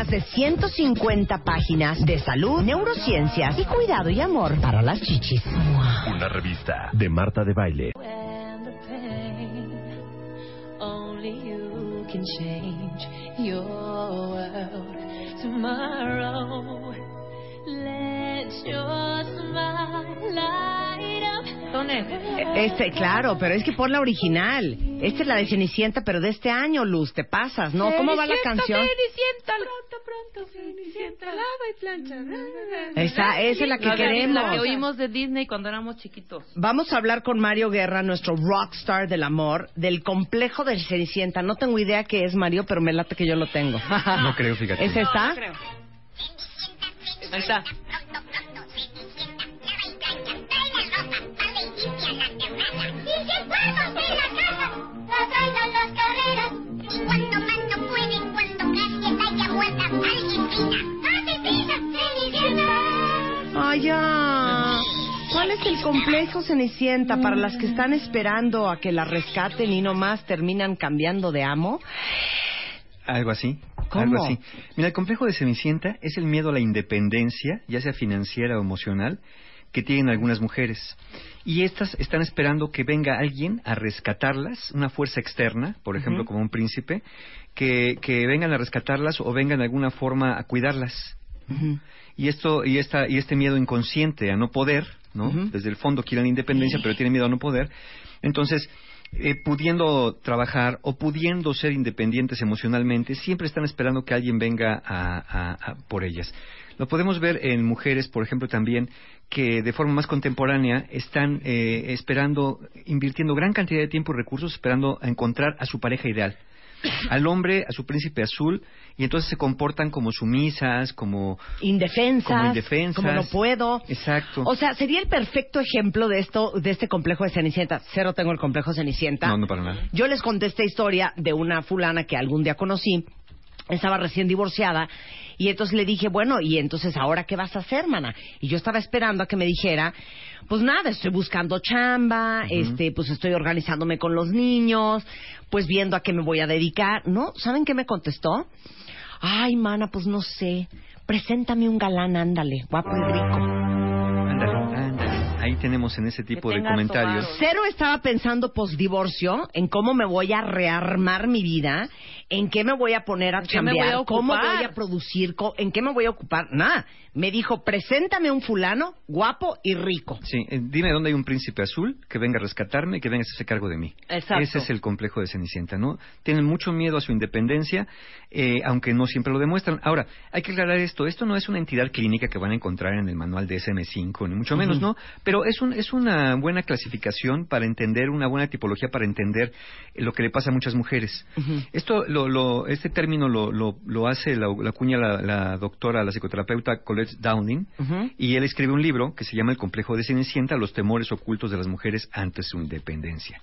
más de 150 páginas de salud, neurociencias y cuidado y amor para las chichis. Una revista de Marta de Baile. up. Este, claro, pero es que pon la original. Esta es la de Cenicienta, pero de este año, Luz, te pasas, ¿no? ¿Cómo va la canción? Cenicienta, Cenicienta, lava y plancha. Esa, esa es la que La queremos. La que oímos de Disney cuando éramos chiquitos. Vamos a hablar con Mario Guerra, nuestro rockstar del amor, del complejo de Cenicienta. No tengo idea qué es, Mario, pero me late que yo lo tengo. No creo, fíjate. ¿Es esta? Ahí está. Ay, ya. ¿Cuál es el complejo Cenicienta para las que están esperando a que la rescaten y no más terminan cambiando de amo? Algo así. ¿Cómo? Algo así. Mira, el complejo de Cenicienta es el miedo a la independencia, ya sea financiera o emocional, que tienen algunas mujeres. Y estas están esperando que venga alguien a rescatarlas, una fuerza externa, por ejemplo, como un príncipe, que, que vengan a rescatarlas o vengan de alguna forma a cuidarlas. Y esto y esta y este miedo inconsciente a no poder, ¿no? Desde el fondo quieren independencia, pero tienen miedo a no poder. Entonces, eh, pudiendo trabajar o pudiendo ser independientes emocionalmente, siempre están esperando que alguien venga a, a- a- por ellas. Lo podemos ver en mujeres, por ejemplo, también que de forma más contemporánea están eh, esperando, invirtiendo gran cantidad de tiempo y recursos esperando a encontrar a su pareja ideal al hombre, a su príncipe azul, y entonces se comportan como sumisas, como... Indefensas. Como indefensas. Como no puedo. Exacto. O sea, sería el perfecto ejemplo de esto, de este complejo de Cenicienta. Cero tengo el complejo Cenicienta. No, no para nada. Yo les conté esta historia de una fulana que algún día conocí. Estaba recién divorciada. Y entonces le dije, bueno, ¿y entonces ahora qué vas a hacer, mana? Y yo estaba esperando a que me dijera, pues nada, estoy buscando chamba, este, pues estoy organizándome con los niños, pues viendo a qué me voy a dedicar. ¿No? ¿Saben qué me contestó? Ay, mana, pues no sé. Preséntame un galán, ándale, guapo y rico. Ahí tenemos en ese tipo de comentarios. tomado. Cero estaba pensando post-divorcio en cómo me voy a rearmar mi vida, en qué me voy a poner a ¿En qué me chambear, voy a cómo voy a producir, en qué me voy a ocupar. Nada. Me dijo, preséntame un fulano guapo y rico. Sí, eh, dime dónde hay un príncipe azul que venga a rescatarme y que venga a hacerse cargo de mí. Exacto. Ese es el complejo de Cenicienta, ¿no? Tienen mucho miedo a su independencia, eh, aunque no siempre lo demuestran. Ahora, hay que aclarar esto. Esto no es una entidad clínica que van a encontrar en el manual de SM5, ni mucho menos. ¿no? Pero es, un, es una buena clasificación para entender, una buena tipología para entender eh, lo que le pasa a muchas mujeres. Esto, lo, lo- este término lo, lo, lo hace, la, la cuña la, la doctora, la psicoterapeuta Colette Downing, y él escribe un libro que se llama El complejo de Cenicienta, los temores ocultos de las mujeres ante su independencia.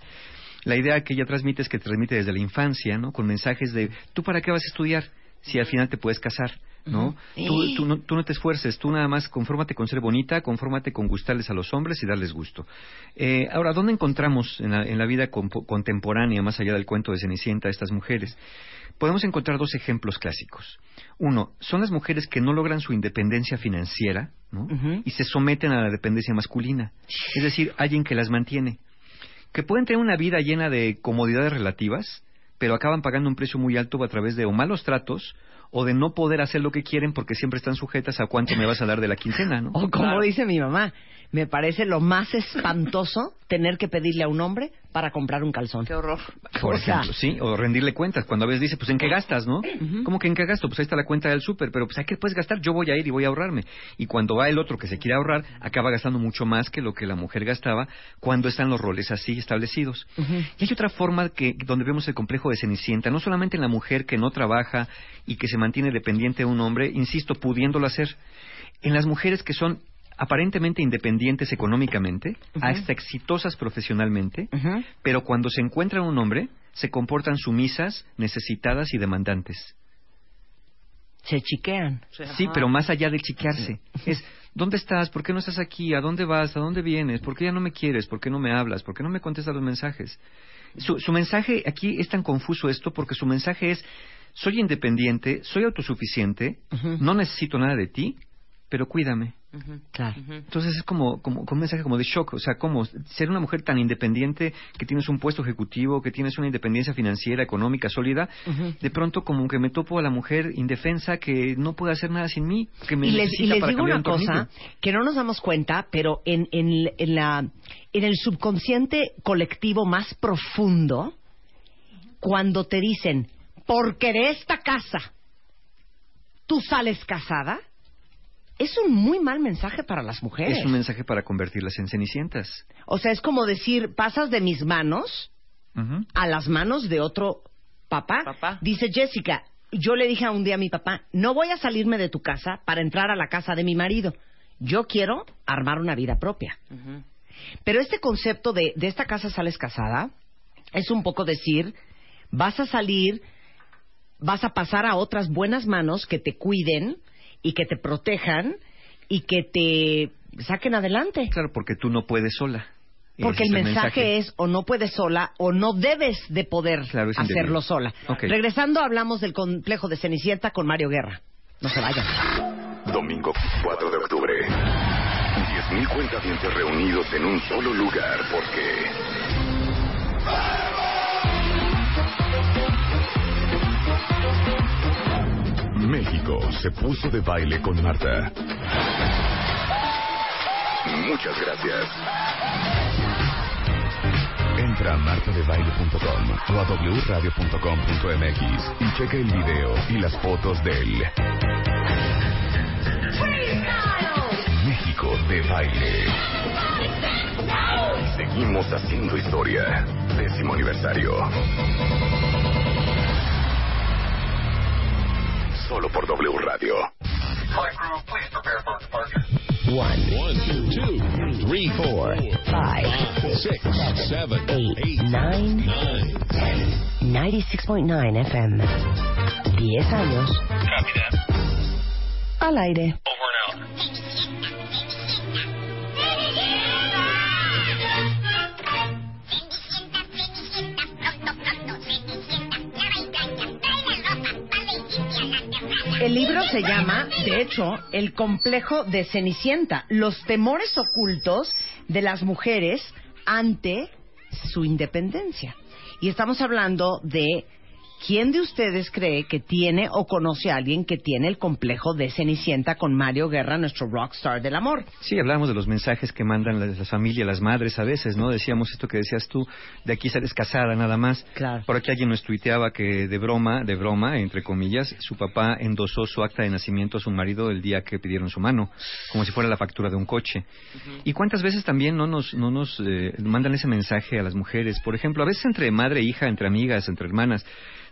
La idea que ella transmite es que transmite desde la infancia, ¿no? Con mensajes de, ¿tú para qué vas a estudiar? Si al final te puedes casar, ¿no? Ujú. Tú, Sí. tú no, tú no te esfuerces, tú nada más confórmate con ser bonita, confórmate con gustarles a los hombres y darles gusto. Eh, ahora, ¿dónde encontramos en la, en la vida contemporánea, más allá del cuento de Cenicienta, a estas mujeres? Podemos encontrar dos ejemplos clásicos. Uno, son las mujeres que no logran su independencia financiera, ¿no? Y se someten a la dependencia masculina. Es decir, alguien que las mantiene. Que pueden tener una vida llena de comodidades relativas, pero acaban pagando un precio muy alto a través de o malos tratos o de no poder hacer lo que quieren porque siempre están sujetas a cuánto me vas a dar de la quincena, ¿no? O como Claro. dice mi mamá, me parece lo más espantoso tener que pedirle a un hombre para comprar un calzón. Qué horror. Por O sea- ejemplo, sí, o rendirle cuentas. Cuando a veces dice, pues, ¿en qué gastas, no? ¿Cómo que en qué gasto? Pues ahí está la cuenta del súper, pero pues, ¿a qué puedes gastar? Yo voy a ir y voy a ahorrarme. Y cuando va el otro que se quiere ahorrar, acaba gastando mucho más que lo que la mujer gastaba cuando están los roles así establecidos. Y hay otra forma que donde vemos el complejo de Cenicienta, no solamente en la mujer que no trabaja y que se mantiene dependiente de un hombre, insisto, pudiéndolo hacer, en las mujeres que son aparentemente independientes económicamente, hasta exitosas profesionalmente, pero cuando se encuentran un hombre, se comportan sumisas, necesitadas y demandantes. Se chiquean. Sí, Ajá. pero más allá de chiquearse. Es, ¿dónde estás? ¿Por qué no estás aquí? ¿A dónde vas? ¿A dónde vienes? ¿Por qué ya no me quieres? ¿Por qué no me hablas? ¿Por qué no me contestas los mensajes? Su, su mensaje, aquí es tan confuso esto porque su mensaje es, soy independiente, soy autosuficiente, no necesito nada de ti, pero cuídame. Claro. Entonces es como, como, como un mensaje como de shock, o sea, como ser una mujer tan independiente, que tienes un puesto ejecutivo, que tienes una independencia financiera, económica, sólida, de pronto como que me topo a la mujer indefensa que no puede hacer nada sin mí, que me y les, y les para digo una cosa que no nos damos cuenta, pero en, en, en la, en el subconsciente colectivo más profundo, cuando te dicen, porque de esta casa tú sales casada, es un muy mal mensaje para las mujeres. Es un mensaje para convertirlas en cenicientas. O sea, es como decir, pasas de mis manos a las manos de otro papá. Papá. Dice Jessica, yo le dije un día a mi papá, no voy a salirme de tu casa para entrar a la casa de mi marido. Yo quiero armar una vida propia. Pero este concepto de, de esta casa sales casada es un poco decir, vas a salir, vas a pasar a otras buenas manos que te cuiden y que te protejan y que te saquen adelante. Claro, porque tú no puedes sola. Porque el mensaje, es o no puedes sola o no debes de poder Claro, hacerlo indebido. sola. Regresando hablamos del complejo de Cenicienta con Mario Guerra. No se vayan. Domingo 4 de octubre. 10.000 cuentavientes reunidos en un solo lugar porque... se puso de baile con Marta. Muchas gracias. Entra a martadebaile.com o a wradio.com.mx y checa el video y las fotos del México de baile. Seguimos haciendo historia. Décimo aniversario. Solo por W Radio. One, two, two, three, four, five, six, seven, eight, nine, ten. 96.9 FM. 10 años. Al aire. El libro se llama, de hecho, El complejo de Cenicienta, los temores ocultos de las mujeres ante su independencia. Y estamos hablando de quién de ustedes cree que tiene o conoce a alguien que tiene el complejo de Cenicienta con Mario Guerra, nuestro rockstar del amor. Sí, hablamos de los mensajes que mandan las, las familias, las madres a veces, ¿no? Decíamos esto que decías tú, de aquí sales casada nada más. Claro. Por aquí alguien nos tuiteaba que de broma, de broma, entre comillas, su papá endosó su acta de nacimiento a su marido el día que pidieron su mano, como si fuera la factura de un coche. ¿Y cuántas veces también no nos, no nos eh, mandan ese mensaje a las mujeres? Por ejemplo, a veces entre madre e hija, entre amigas, entre hermanas.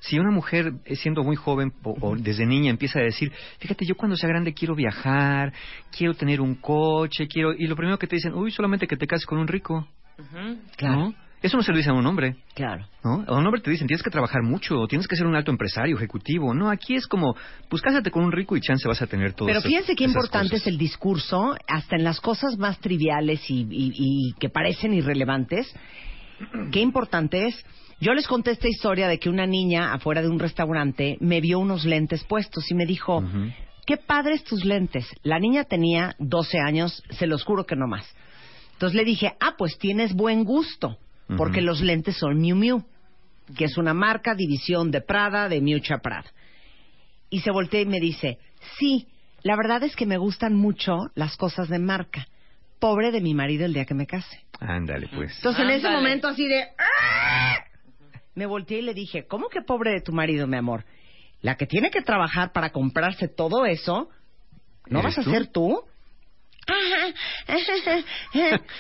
Si una mujer, eh, siendo muy joven o, o desde niña, empieza a decir, fíjate, yo cuando sea grande quiero viajar, quiero tener un coche, quiero... Y lo primero que te dicen, uy, solamente que te cases con un rico. Ujú. ¿no? Eso no se lo dicen a un hombre. Claro. ¿no? A un hombre te dicen, tienes que trabajar mucho, o tienes que ser un alto empresario, ejecutivo. No, aquí es como, pues cásate con un rico y chance vas a tener todo Pero fíjense qué importante es el discurso, hasta en las cosas más triviales y, y- y que parecen irrelevantes. Qué importante es. Yo les conté esta historia de que una niña afuera de un restaurante me vio unos lentes puestos y me dijo, qué padres tus lentes. La niña tenía 12 años, se los juro que no más. Entonces le dije, ah, pues tienes buen gusto, porque los lentes son Miu Miu, que es una marca, división de Prada, de Miucha Prada. Y se voltea y me dice, sí, la verdad es que me gustan mucho las cosas de marca, pobre de mi marido el día que me case. Ándale, pues. Entonces en ese momento así de... ¡ah! Me volteé y le dije, ¿cómo que pobre de tu marido, mi amor? La que tiene que trabajar para comprarse todo eso, ¿no ¿Eres vas a tú? ser tú?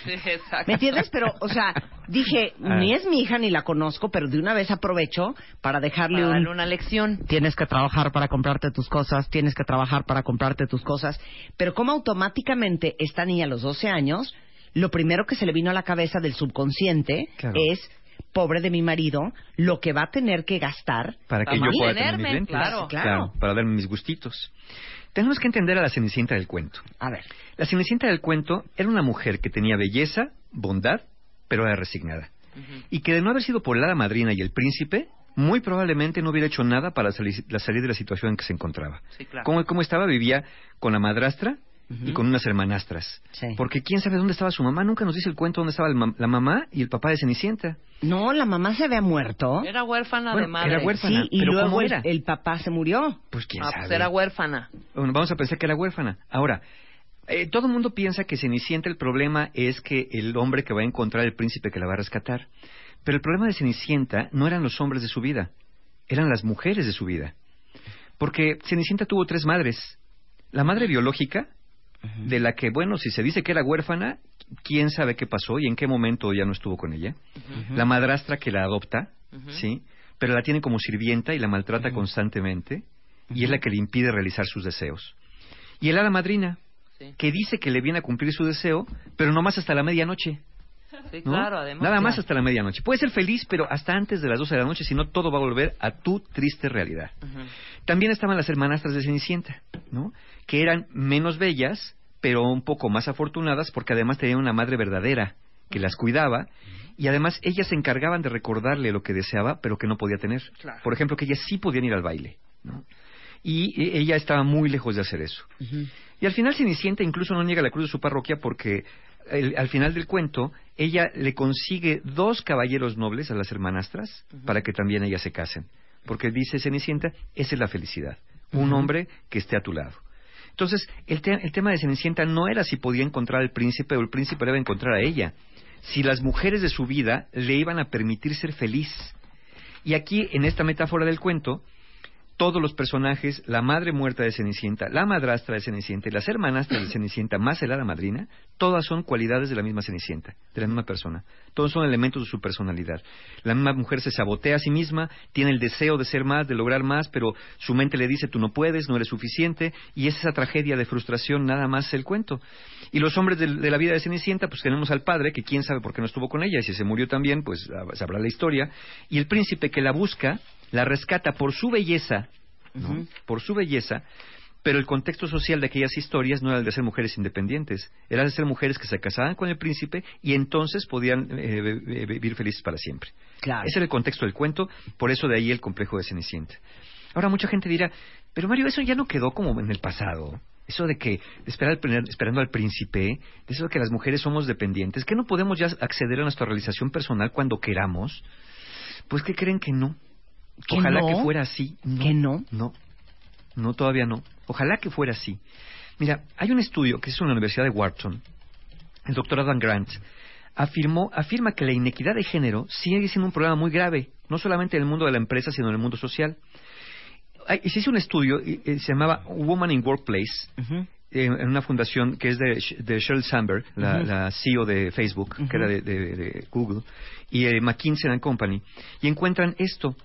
Sí, exacto. ¿Me entiendes? Pero, o sea, dije, ni es mi hija ni la conozco, pero de una vez aprovecho para dejarle Para un... darle una lección. Tienes que trabajar para comprarte tus cosas, tienes que trabajar para comprarte tus cosas. Pero como automáticamente esta niña a los 12 años, lo primero que se le vino a la cabeza del subconsciente Claro. es, pobre de mi marido, lo que va a tener que gastar. Para que Para yo pueda tener mis claro. Claro. Para darme mis gustitos. Tenemos que entender a la Cenicienta del cuento. A ver, La Cenicienta del cuento era una mujer que tenía belleza, bondad, pero era resignada. Y que de no haber sido por la madrina y el príncipe, muy probablemente no hubiera hecho nada para salir, la salir de la situación en que se encontraba. Sí, claro. Como, como estaba, vivía con la madrastra y con unas hermanastras. Sí. Porque quién sabe dónde estaba su mamá. Nunca nos dice el cuento dónde estaba la mamá y el papá de Cenicienta. no, la mamá se había muerto. Era huérfana Bueno, de madre. era huérfana. Sí, y pero luego ¿cómo el, era? el papá se murió. Pues quién Ah, sabe. pues era huérfana. Bueno, vamos a pensar que era huérfana. Ahora, eh, todo el mundo piensa que Cenicienta el problema es que el hombre que va a encontrar el príncipe que la va a rescatar. Pero el problema de Cenicienta no eran los hombres de su vida, eran las mujeres de su vida. Porque Cenicienta tuvo tres madres. La madre biológica, de la que, bueno, si se dice que era huérfana, quién sabe qué pasó y en qué momento ya no estuvo con ella. La madrastra que la adopta, ¿sí? Pero la tiene como sirvienta y la maltrata constantemente y es la que le impide realizar sus deseos. Y el hada madrina, Sí, que dice que le viene a cumplir su deseo, pero no más hasta la medianoche. Sí ¿no? claro, además. Nada más hasta la medianoche. Puede ser feliz, pero hasta antes de las 12 de la noche, si no todo va a volver a tu triste realidad. También estaban las hermanastras de Cenicienta, ¿no? Que eran menos bellas, pero un poco más afortunadas porque además tenían una madre verdadera que las cuidaba y además ellas se encargaban de recordarle lo que deseaba, pero que no podía tener. Claro. Por ejemplo, que ellas sí podían ir al baile, ¿no? Y ella estaba muy lejos de hacer eso. Y al final Cenicienta incluso no niega la cruz de su parroquia porque el- al final del cuento ella le consigue dos caballeros nobles a las hermanastras para que también ellas se casen. Porque dice Cenicienta, esa es la felicidad. Un hombre que esté a tu lado. Entonces, el, te- el tema de Cenicienta no era si podía encontrar al príncipe o el príncipe le iba a encontrar a ella. Si las mujeres de su vida le iban a permitir ser feliz. Y aquí, en esta metáfora del cuento, todos los personajes, la madre muerta de Cenicienta, la madrastra de Cenicienta y las hermanastras de Cenicienta, más el hada madrina, todas son cualidades de la misma Cenicienta, de la misma persona. Todos son elementos de su personalidad. La misma mujer se sabotea a sí misma, tiene el deseo de ser más, de lograr más, pero su mente le dice tú no puedes, no eres suficiente, y es esa tragedia de frustración nada más el cuento. Y los hombres de, de la vida de Cenicienta, pues tenemos al padre, que quién sabe por qué no estuvo con ella, y si se murió también, pues ah, sabrá la historia, y el príncipe que la busca, la rescata por su belleza, ¿no? por su belleza, pero el contexto social de aquellas historias no era el de ser mujeres independientes, era de ser mujeres que se casaban con el príncipe y entonces podían eh, vi- vi- vivir felices para siempre. Claro. Ese era el contexto del cuento, por eso de ahí el complejo de Cenicienta. Ahora mucha gente dirá, pero Mario, eso ya no quedó como en el pasado. Eso de que esperar esperando al príncipe, de eso de que las mujeres somos dependientes, que no podemos ya acceder a nuestra realización personal cuando queramos. Pues que creen que no. ¿Que Ojalá no? que fuera así. ¿Que no? No, no, todavía no. Ojalá que fuera así. Mira, hay un estudio que es en la Universidad de Wharton, el doctor Adam Grant, afirmó, afirma que la inequidad de género sigue siendo un problema muy grave, no solamente en el mundo de la empresa, sino en el mundo social. Hay- se hizo un estudio, y- y se llamaba Woman in Workplace, Ujú. en, en una fundación que es de, de Sheryl Sandberg, la, CEO de Facebook, que era de, de- de Google, y eh, McKinsey and Company, y encuentran esto,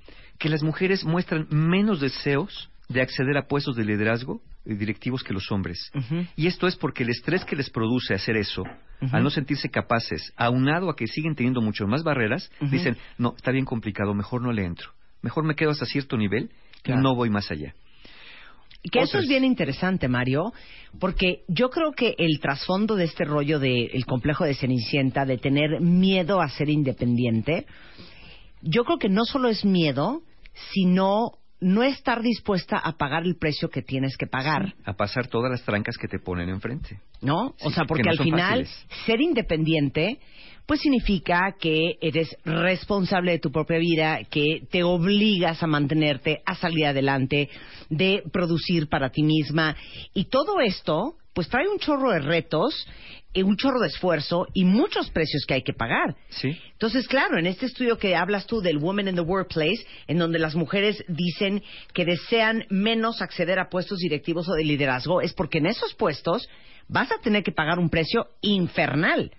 que las mujeres muestran menos deseos de acceder a puestos de liderazgo y directivos que los hombres. Y esto es porque el estrés que les produce hacer eso, al no sentirse capaces, aunado a que siguen teniendo mucho más barreras, dicen, no, está bien complicado, mejor no le entro. Mejor me quedo hasta cierto nivel Claro. y no voy más allá. Que eso es bien interesante, Mario, porque yo creo que el trasfondo de este rollo del complejo de Cenicienta, de tener miedo a ser independiente, yo creo que no solo es miedo, sino no estar dispuesta a pagar el precio que tienes que pagar, A pasar todas las trancas que te ponen enfrente. ¿no? o sea, que porque no al final fáciles. ser independiente pues significa que eres responsable de tu propia vida, que te obligas a mantenerte, a salir adelante, de producir para ti misma. Y todo esto pues trae un chorro de retos, un chorro de esfuerzo y muchos precios que hay que pagar. Sí. Entonces, claro, en este estudio que hablas tú del Women in the Workplace, en donde las mujeres dicen que desean menos acceder a puestos directivos o de liderazgo, es porque en esos puestos vas a tener que pagar un precio infernal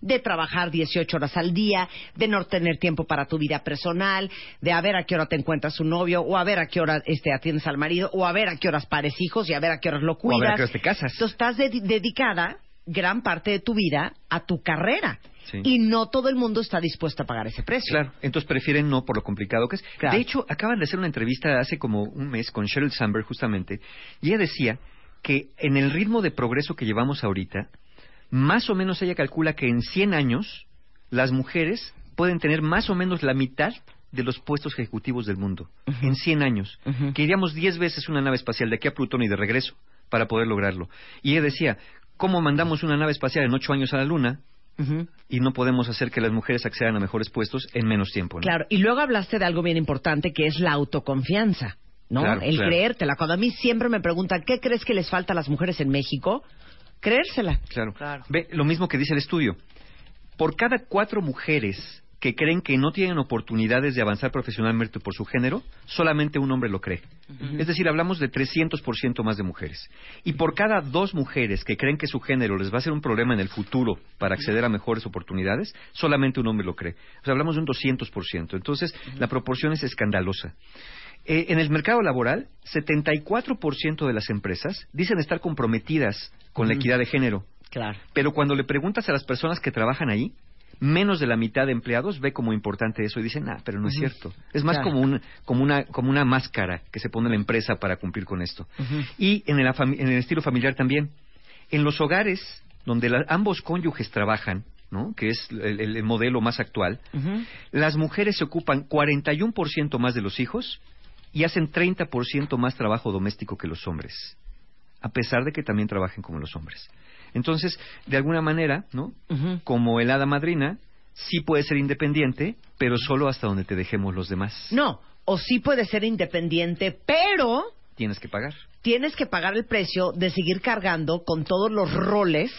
de trabajar 18 horas al día, de no tener tiempo para tu vida personal, de a ver a qué hora te encuentras un novio, o a ver a qué hora este, atiendes al marido, o a ver a qué horas pares hijos y a ver a qué horas lo O a cuidas. ver a qué horas te casas. Entonces estás dedi- dedicada gran parte de tu vida a tu carrera. Sí. Y no todo el mundo está dispuesto a pagar ese precio. Claro, entonces prefieren no por lo complicado que es. Claro. De hecho, acaban de hacer una entrevista hace como un mes con Sheryl Sandberg justamente, y ella decía que en el ritmo de progreso que llevamos ahorita, más o menos ella calcula que en 100 años las mujeres pueden tener más o menos la mitad de los puestos ejecutivos del mundo. En 100 años. Que iríamos 10 veces una nave espacial de aquí a Plutón y de regreso para poder lograrlo. Y ella decía, ¿cómo mandamos una nave espacial en 8 años a la Luna y no podemos hacer que las mujeres accedan a mejores puestos en menos tiempo? ¿no? Claro, y luego hablaste de algo bien importante que es la autoconfianza, ¿no? Claro, el claro. creértela. Cuando a mí siempre me preguntan, ¿qué crees que les falta a las mujeres en México? Creérsela. Claro. Claro. Ve, lo mismo que dice el estudio. Por cada cuatro mujeres que creen que no tienen oportunidades de avanzar profesionalmente por su género, solamente un hombre lo cree. Es decir, hablamos de 300% más de mujeres. Y por cada dos mujeres que creen que su género les va a ser un problema en el futuro para acceder a mejores oportunidades, solamente un hombre lo cree. O sea, hablamos de un 200%. Entonces, la proporción es escandalosa. Eh, en el mercado laboral, 74% de las empresas dicen estar comprometidas con la equidad de género. Claro. Pero cuando le preguntas a las personas que trabajan ahí, menos de la mitad de empleados ve como importante eso y dicen, ah, pero no es cierto. Es más Claro. como, un, como, una, como una máscara que se pone la empresa para cumplir con esto. Y en el, en el estilo familiar también. En los hogares donde la- ambos cónyuges trabajan, ¿no? que es el, el- el modelo más actual, las mujeres se ocupan 41% más de los hijos y hacen 30% más trabajo doméstico que los hombres, a pesar de que también trabajen como los hombres. Entonces, de alguna manera, ¿no? Como el hada madrina, sí puede ser independiente, pero solo hasta donde te dejemos los demás. No, o sí puede ser independiente, pero Tienes que pagar. tienes que pagar el precio de seguir cargando con todos los roles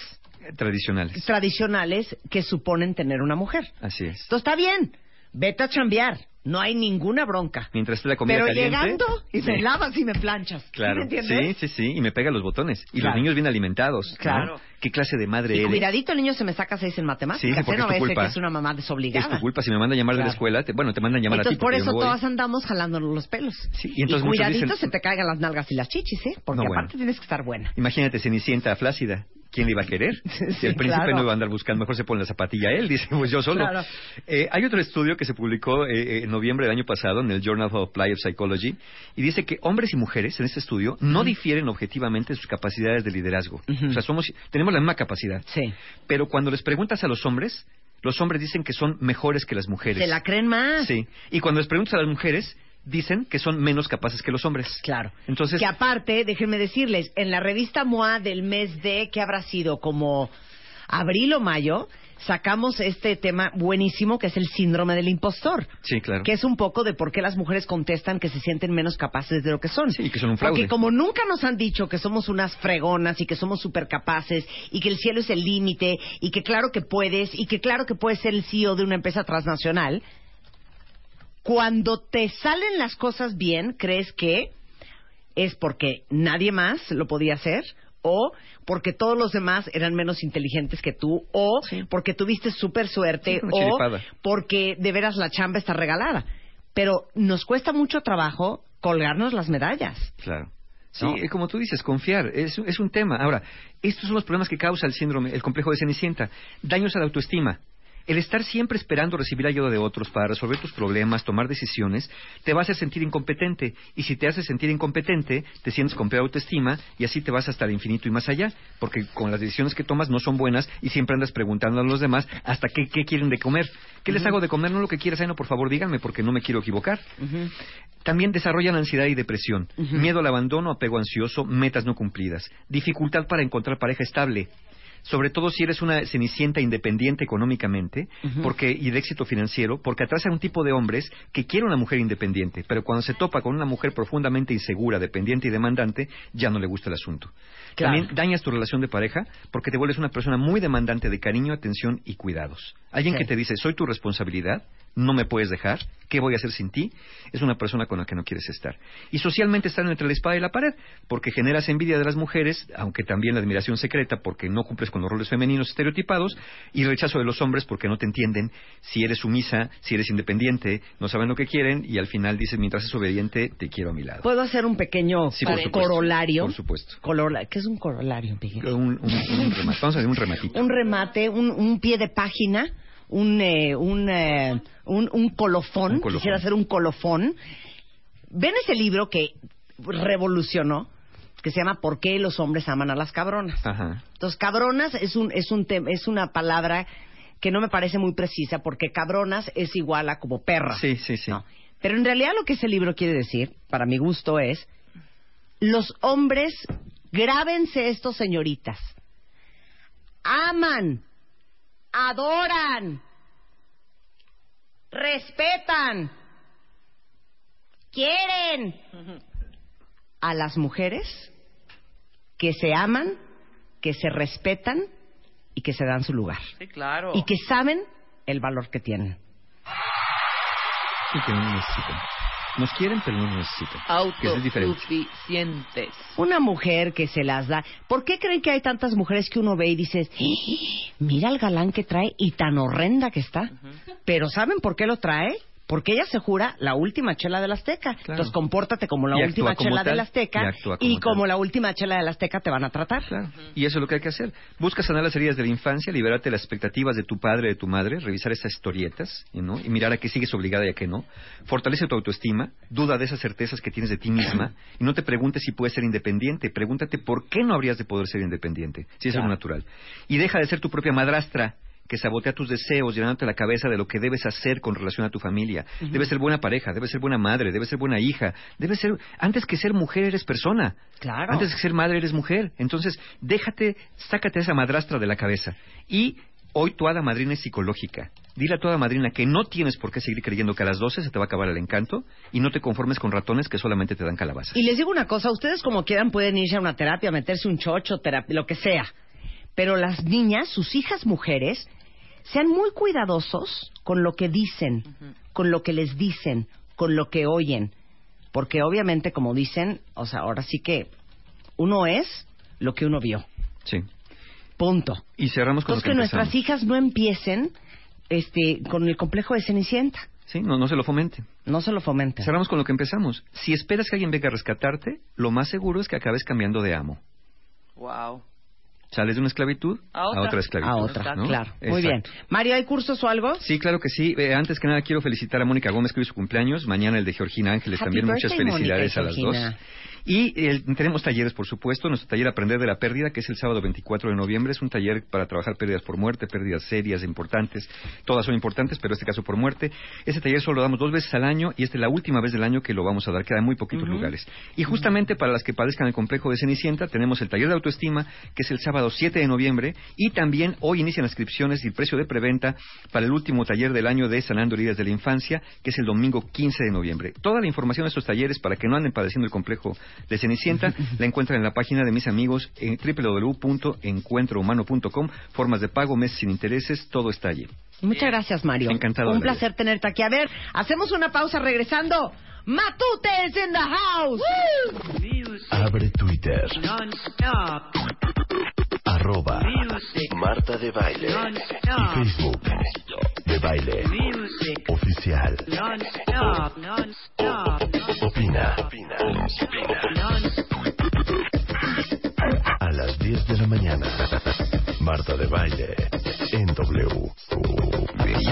Tradicionales. tradicionales que suponen tener una mujer. Así es. Esto está bien. Vete a chambear. No hay ninguna bronca. Mientras esté la comida Pero caliente. llegando y sí. me lavas y me planchas. ¿Sí Claro, ¿Me sí, entiendes? sí, sí, y me pega los botones. Y Claro. los niños bien alimentados. ¿no? Claro. ¿Qué clase de madre Y eres? cuidadito, el niño se me saca seis en matemáticas. Sí, porque ¿eh? no es tu culpa. que es una mamá Es desobligada. tu culpa. Si me mandan a llamar de Claro. la escuela, te- bueno, te mandan a llamar entonces, a ti. por porque eso no todas andamos jalándonos los pelos. Sí, y entonces muchos cuidadito dicen- se te caigan las nalgas y las chichis, ¿eh? Porque No, bueno. aparte tienes que estar buena. Imagínate, Cenicienta flácida. ¿Quién le iba a querer? Sí, si el príncipe claro. no iba a andar buscando, mejor se pone la zapatilla él, dice, pues yo solo. Claro. Eh, hay otro estudio que se publicó eh, en noviembre del año pasado en el Journal of Applied Psychology y dice que hombres y mujeres en este estudio no difieren objetivamente en sus capacidades de liderazgo. O sea, somos, tenemos la misma capacidad. Sí. Pero cuando les preguntas a los hombres, los hombres dicen que son mejores que las mujeres. Se la creen más. Sí. Y cuando les preguntas a las mujeres, dicen que son menos capaces que los hombres. Claro. Entonces, Que aparte, déjenme decirles, en la revista MOA del mes de, ¿qué habrá sido? Como abril o mayo, sacamos este tema buenísimo que es el síndrome del impostor. sí, claro. Que es un poco de por qué las mujeres contestan que se sienten menos capaces de lo que son. Sí, que son un fraude. Porque como nunca nos han dicho que somos unas fregonas y que somos súper capaces y que el cielo es el límite y que claro que puedes y que claro que puedes ser el CEO de una empresa transnacional, cuando te salen las cosas bien, crees que es porque nadie más lo podía hacer o porque todos los demás eran menos inteligentes que tú o porque tuviste súper suerte Sí, o chiripada. porque de veras la chamba está regalada. Pero nos cuesta mucho trabajo colgarnos las medallas. Claro. Sí, ¿No? como tú dices, confiar es, es un tema. Ahora, estos son los problemas que causa el síndrome, el complejo de Cenicienta. Daños a la autoestima. El estar siempre esperando recibir ayuda de otros para resolver tus problemas, tomar decisiones, te va a hacer sentir incompetente. Y si te hace sentir incompetente, te sientes con peor autoestima y así te vas hasta el infinito y más allá. Porque con las decisiones que tomas no son buenas y siempre andas preguntando a los demás hasta qué, qué quieren de comer. ¿Qué les hago de comer? No lo que quieras, no, por favor, díganme porque no me quiero equivocar. También desarrollan ansiedad y depresión, miedo al abandono, apego ansioso, metas no cumplidas, dificultad para encontrar pareja estable, sobre todo si eres una cenicienta independiente económicamente porque y de éxito financiero, porque atrás hay un tipo de hombres que quiere una mujer independiente, pero cuando se topa con una mujer profundamente insegura, dependiente y demandante, ya no le gusta el asunto. Claro. También dañas tu relación de pareja porque te vuelves una persona muy demandante de cariño, atención y cuidados. Alguien Sí. que te dice, soy tu responsabilidad, no me puedes dejar, ¿qué voy a hacer sin ti? Es una persona con la que no quieres estar. Y socialmente están entre la espada y la pared, porque generas envidia de las mujeres, aunque también la admiración secreta porque no cumples con los roles femeninos estereotipados, y rechazo de los hombres porque no te entienden si eres sumisa, si eres independiente, no saben lo que quieren, y al final dicen, mientras es obediente, te quiero a mi lado. ¿Puedo hacer un pequeño Sí, por supuesto. corolario? Por supuesto. ¿Qué es un corolario, Miguel? Un, un- un remate. Vamos a un rematito. Un remate, un, un pie de página, un, eh, un, eh, un, un colofón. Un colofón. Quisiera hacer un colofón. ¿Ven ese libro que revolucionó? Que se llama ¿Por qué los hombres aman a las cabronas? Ajá. Entonces, cabronas es, un, es, un tem- es una palabra que no me parece muy precisa porque cabronas es igual a como perra. Sí, sí, sí. No. Pero en realidad lo que ese libro quiere decir, para mi gusto, es los hombres, grábense esto, señoritas, aman, adoran, respetan, quieren a las mujeres que se aman, que se respetan y que se dan su lugar. Sí, claro. Y que saben el valor que tienen. Y que no nos quieren, pero no nos necesitan. Autosuficientes. Una mujer que se las da. ¿Por qué creen que hay tantas mujeres que uno ve y dices, "¡Ah! mira el galán que trae y tan horrenda que está? Pero ¿saben por qué lo trae? Porque ella se jura la última chela del Azteca. Entonces compórtate como la Y última como chela del y Azteca actúa como y como la última chela del Azteca te van a tratar. Claro. Y eso es lo que hay que hacer. Busca sanar las heridas de la infancia, liberarte de las expectativas de tu padre, de tu madre, revisar esas historietas ¿no? y mirar a qué sigues obligada y a qué no. Fortalece tu autoestima, duda de esas certezas que tienes de ti misma y no te preguntes si puedes ser independiente. Pregúntate por qué no habrías de poder ser independiente, si es algo natural. Y deja de ser tu propia madrastra que sabotea tus deseos, llenándote la cabeza de lo que debes hacer con relación a tu familia. Debes ser buena pareja, debes ser buena madre, debes ser buena hija, debes ser... Antes que ser mujer eres persona. Claro. Antes de ser madre eres mujer. Entonces, déjate, sácate esa madrastra de la cabeza. Y hoy tu hada madrina es psicológica. Dile a tu hada madrina que no tienes por qué seguir creyendo que a las 12 se te va a acabar el encanto y no te conformes con ratones que solamente te dan calabazas. Y les digo una cosa, ustedes como quieran pueden irse a una terapia, meterse un chocho, terapia, lo que sea. Pero las niñas, sus hijas mujeres, sean muy cuidadosos con lo que dicen, con lo que les dicen, con lo que oyen. Porque obviamente, como dicen, o sea, ahora sí que uno es lo que uno vio. Sí. Punto. Y cerramos con Entonces lo que que nuestras hijas no empiecen este, con el complejo de Cenicienta. Sí, no, no se lo fomente. No se lo fomenten. Cerramos con lo que empezamos. Si esperas que alguien venga a rescatarte, lo más seguro es que acabes cambiando de amo. Wow. Sales de una esclavitud A otra. esclavitud. A otra, ¿no? claro. Muy bien. Mario, ¿hay cursos o algo? Sí, claro que sí. Eh, antes que nada quiero felicitar a Mónica Gómez que hoy es su cumpleaños. Mañana el de Georgina Ángeles Happy también. Muchas felicidades a las Georgina. dos. Y eh, tenemos talleres, por supuesto. Nuestro taller Aprender de la Pérdida, que es el sábado 24 de noviembre, es un taller para trabajar pérdidas por muerte, pérdidas serias, importantes. Todas son importantes, pero en este caso por muerte. Ese taller solo lo damos dos veces al año y esta es la última vez del año que lo vamos a dar. Quedan muy poquitos lugares. Y justamente para las que padezcan el complejo de Cenicienta, tenemos el taller de autoestima, que es el sábado 7 de noviembre. Y también hoy inician las inscripciones y el precio de preventa para el último taller del año de Sanando Heridas de la Infancia, que es el domingo 15 de noviembre. Toda la información de estos talleres para que no anden padeciendo el complejo de Cenicienta la encuentran en la página de mis amigos en www.encuentrohumano.com. Formas de pago, meses sin intereses, todo está allí. Muchas gracias, Mario. Encantado Un placer tenerte aquí. A ver, hacemos una pausa regresando. Matutes in the house. Abre Twitter. Arroba Marta de Baile. Y Facebook. De Baile. Oficial. Opina. A las 10 de la mañana. Marta de Baile. En W.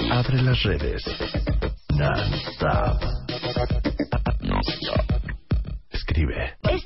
Abre las redes. Non-stop.